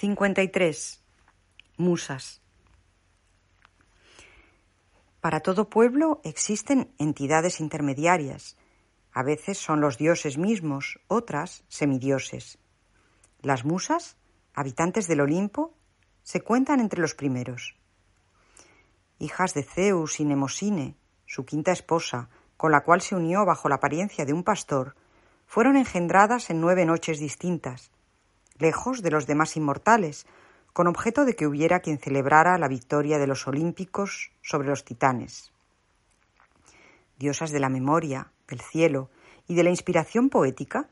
...53... Musas. Para todo pueblo existen entidades intermediarias. A veces son los dioses mismos, otras semidioses. Las musas, habitantes del Olimpo, se cuentan entre los primeros. Hijas de Zeus y Nemosine, su quinta esposa, con la cual se unió bajo la apariencia de un pastor, fueron engendradas en nueve noches distintas, lejos de los demás inmortales, con objeto de que hubiera quien celebrara la victoria de los olímpicos sobre los titanes. Diosas de la memoria, del cielo y de la inspiración poética,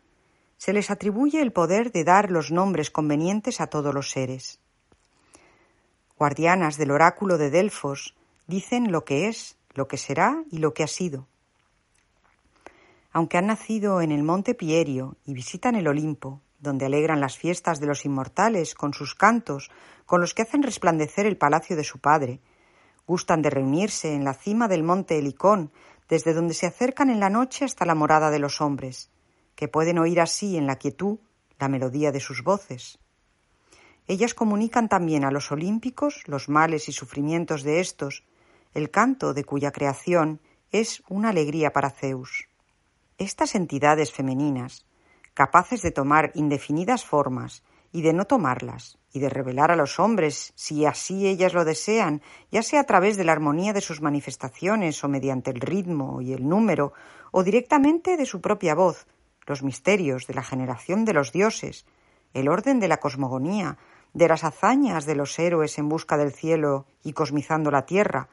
se les atribuye el poder de dar los nombres convenientes a todos los seres. Guardianas del oráculo de Delfos dicen lo que es, lo que será y lo que ha sido. Aunque han nacido en el monte Pierio y visitan el Olimpo, donde alegran las fiestas de los inmortales con sus cantos, con los que hacen resplandecer el palacio de su padre. Gustan de reunirse en la cima del monte Helicón, desde donde se acercan en la noche hasta la morada de los hombres, que pueden oír así en la quietud la melodía de sus voces. Ellas comunican también a los olímpicos los males y sufrimientos de éstos, el canto de cuya creación es una alegría para Zeus. Estas entidades femeninas, capaces de tomar indefinidas formas y de no tomarlas, y de revelar a los hombres, si así ellas lo desean, ya sea a través de la armonía de sus manifestaciones o mediante el ritmo y el número, o directamente de su propia voz, los misterios de la generación de los dioses, el orden de la cosmogonía, de las hazañas de los héroes en busca del cielo y cosmizando la tierra,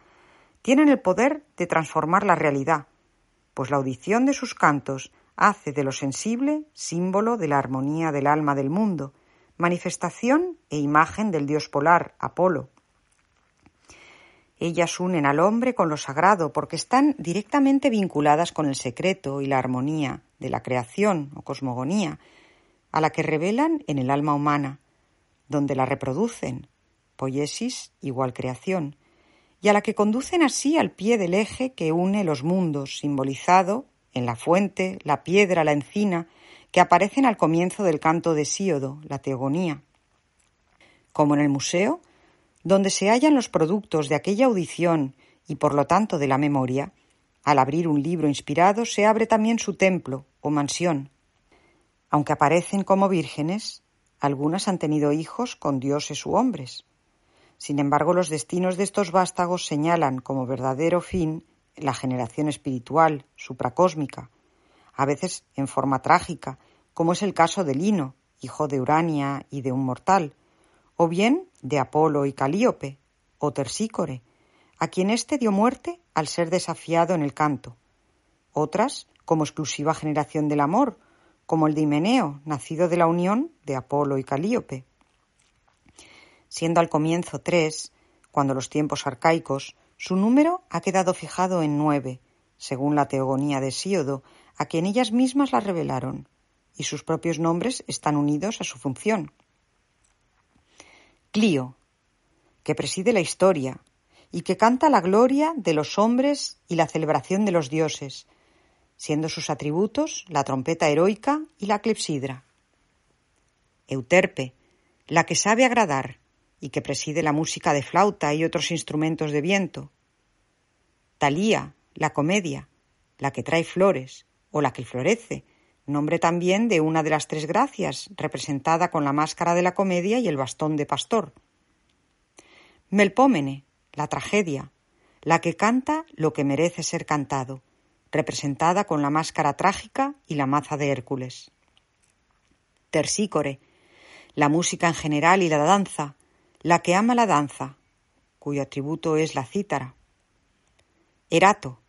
tienen el poder de transformar la realidad, pues la audición de sus cantos hace de lo sensible símbolo de la armonía del alma del mundo, manifestación e imagen del dios polar, Apolo. Ellas unen al hombre con lo sagrado porque están directamente vinculadas con el secreto y la armonía de la creación o cosmogonía, a la que revelan en el alma humana, donde la reproducen, poiesis igual creación, y a la que conducen así al pie del eje que une los mundos, simbolizado en la fuente, la piedra, la encina, que aparecen al comienzo del canto de Síodo, la teogonía. Como en el museo, donde se hallan los productos de aquella audición y por lo tanto de la memoria, al abrir un libro inspirado se abre también su templo o mansión. Aunque aparecen como vírgenes, algunas han tenido hijos con dioses u hombres. Sin embargo, los destinos de estos vástagos señalan como verdadero fin la generación espiritual, supracósmica, a veces en forma trágica, como es el caso de Lino, hijo de Urania y de un mortal, o bien de Apolo y Calíope, o Tersícore, a quien éste dio muerte al ser desafiado en el canto. Otras, como exclusiva generación del amor, como el de Himeneo, nacido de la unión de Apolo y Calíope. Siendo al comienzo tres, cuando los tiempos arcaicos su número ha quedado fijado en nueve, según la teogonía de Síodo, a quien ellas mismas la revelaron, y sus propios nombres están unidos a su función. Clío, que preside la historia y que canta la gloria de los hombres y la celebración de los dioses, siendo sus atributos la trompeta heroica y la clepsidra. Euterpe, la que sabe agradar, y que preside la música de flauta y otros instrumentos de viento. Talía, la comedia, la que trae flores, o la que florece, nombre también de una de las tres gracias, representada con la máscara de la comedia y el bastón de pastor. Melpómene, la tragedia, la que canta lo que merece ser cantado, representada con la máscara trágica y la maza de Hércules. Tersícore, la música en general y la danza, la que ama la danza, cuyo atributo es la cítara. Erato,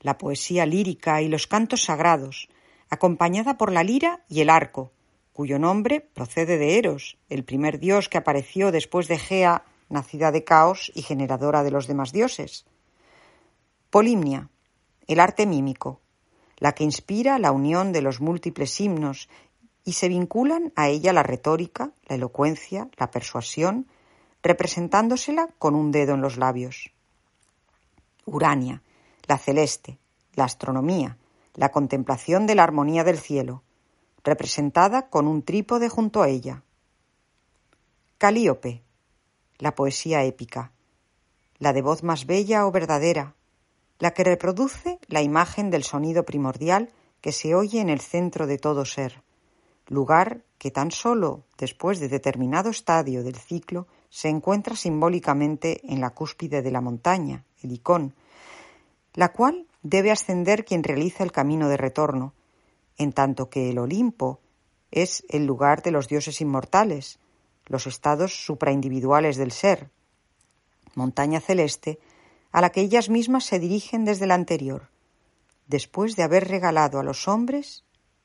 la poesía lírica y los cantos sagrados, acompañada por la lira y el arco, cuyo nombre procede de Eros, el primer dios que apareció después de Gea, nacida de Caos y generadora de los demás dioses. Polimnia, el arte mímico, la que inspira la unión de los múltiples himnos y se vinculan a ella la retórica, la elocuencia, la persuasión, representándosela con un dedo en los labios. Urania, la celeste, la astronomía, la contemplación de la armonía del cielo, representada con un trípode junto a ella. Calíope, la poesía épica, la de voz más bella o verdadera, la que reproduce la imagen del sonido primordial que se oye en el centro de todo ser, lugar que tan solo después de determinado estadio del ciclo se encuentra simbólicamente en la cúspide de la montaña, el icón, la cual debe ascender quien realiza el camino de retorno, en tanto que el Olimpo es el lugar de los dioses inmortales, los estados supraindividuales del ser, montaña celeste a la que ellas mismas se dirigen desde la anterior, después de haber regalado a los hombres,